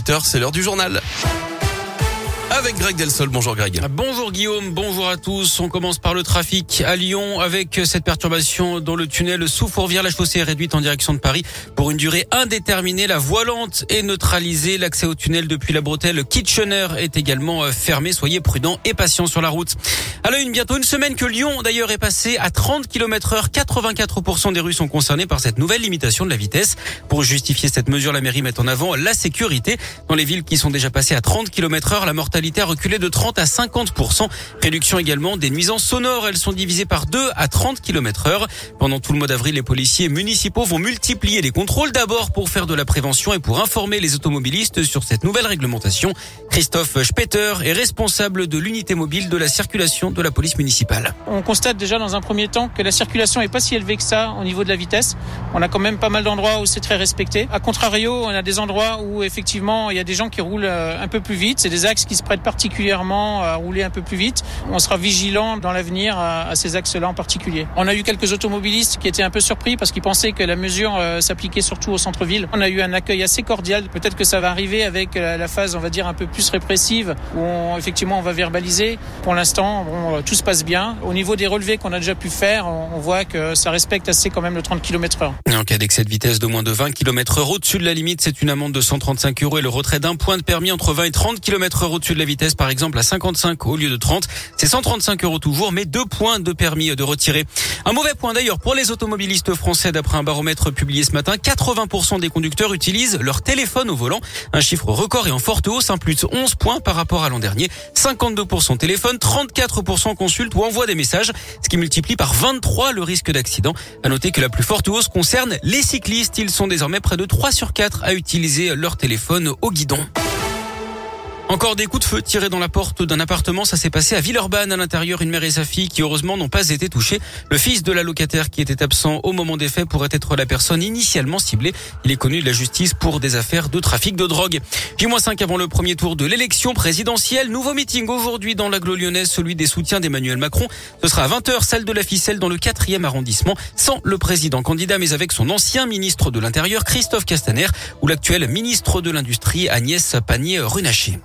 8h, c'est l'heure du journal avec Greg Delsol. Bonjour Greg. Bonjour Guillaume, bonjour à tous. On commence par le trafic à Lyon avec cette perturbation dans le tunnel sous Fourvière. La chaussée est réduite en direction de Paris pour une durée indéterminée. La voie lente est neutralisée. L'accès au tunnel depuis la bretelle Kitchener est également euh, fermé. Soyez prudents et patients sur la route. À une bientôt une semaine que Lyon d'ailleurs est passé à 30 km heure. 84% des rues sont concernées par cette nouvelle limitation de la vitesse. Pour justifier cette mesure, la mairie met en avant la sécurité. Dans les villes qui sont déjà passées à 30 km heure, la mortalité a reculé de 30 à 50%. Réduction également des nuisances sonores. Elles sont divisées par 2 à 30 km heure. Pendant tout le mois d'avril, les policiers municipaux vont multiplier les contrôles d'abord pour faire de la prévention et pour informer les automobilistes sur cette nouvelle réglementation. Christophe Spetter est responsable de l'unité mobile de la circulation de la police municipale. On constate déjà dans un premier temps que la circulation est pas si élevée que ça au niveau de la vitesse. On a quand même pas mal d'endroits où c'est très respecté. A contrario, on a des endroits où effectivement il y a des gens qui roulent euh, un peu plus vite. C'est des axes qui se prête particulièrement à rouler un peu plus vite. On sera vigilant dans l'avenir à, ces axes-là en particulier. On a eu quelques automobilistes qui étaient un peu surpris parce qu'ils pensaient que la mesure euh, s'appliquait surtout au centre-ville. On a eu un accueil assez cordial. Peut-être que ça va arriver avec euh, la phase, on va dire, un peu plus répressive où on, effectivement on va verbaliser. Pour l'instant, bon, euh, tout se passe bien. Au niveau des relevés qu'on a déjà pu faire, on voit que ça respecte assez quand même le 30 km heure. En cas d'excès de vitesse de moins de 20 km heure au-dessus de la limite, c'est une amende de 135 euros et le retrait d'un point de permis entre 20 et 30 km heure au-dessus de la vitesse, par exemple, à 55 au lieu de 30. C'est 135 euros toujours, mais deux points de permis de retirer. Un mauvais point d'ailleurs pour les automobilistes français d'après un baromètre publié ce matin. 80% des conducteurs utilisent leur téléphone au volant. Un chiffre record et en forte hausse, un plus de 11 points par rapport à l'an dernier. 52% téléphone, 34% consultent ou envoient des messages, ce qui multiplie par 23 le risque d'accident. À noter que la plus forte hausse concerne les cyclistes. Ils sont désormais près de 3 sur 4 à utiliser leur téléphone au guidon. Encore des coups de feu tirés dans la porte d'un appartement. Ça s'est passé à Villeurbanne. À l'intérieur, une mère et sa fille qui heureusement n'ont pas été touchées. Le fils de la locataire qui était absent au moment des faits pourrait être la personne initialement ciblée. Il est connu de la justice pour des affaires de trafic de drogue. J-5 avant le premier tour de l'élection présidentielle. Nouveau meeting aujourd'hui dans l'agglo lyonnaise, celui des soutiens d'Emmanuel Macron. Ce sera à 20h, salle de la ficelle dans le 4e arrondissement, sans le président candidat, mais avec son ancien ministre de l'Intérieur, Christophe Castaner, ou l'actuel ministre de l'Industrie, Agnès Pannier-Runacher.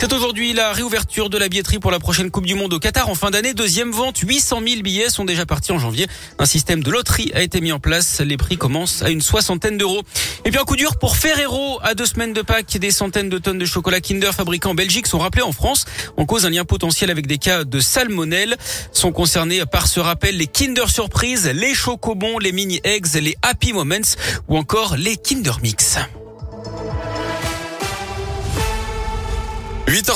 C'est aujourd'hui la réouverture de la billetterie pour la prochaine Coupe du Monde au Qatar en fin d'année. Deuxième vente, 800 000 billets sont déjà partis en janvier. Un système de loterie a été mis en place. Les prix commencent à une soixantaine d'euros. Et puis un coup dur pour Ferrero. À deux semaines de Pâques, des centaines de tonnes de chocolat Kinder fabriqués en Belgique sont rappelés en France. En cause un lien potentiel avec des cas de salmonelle. Sont concernés par ce rappel les Kinder Surprise, les Chocobons, les Mini Eggs, les Happy Moments ou encore les Kinder Mix.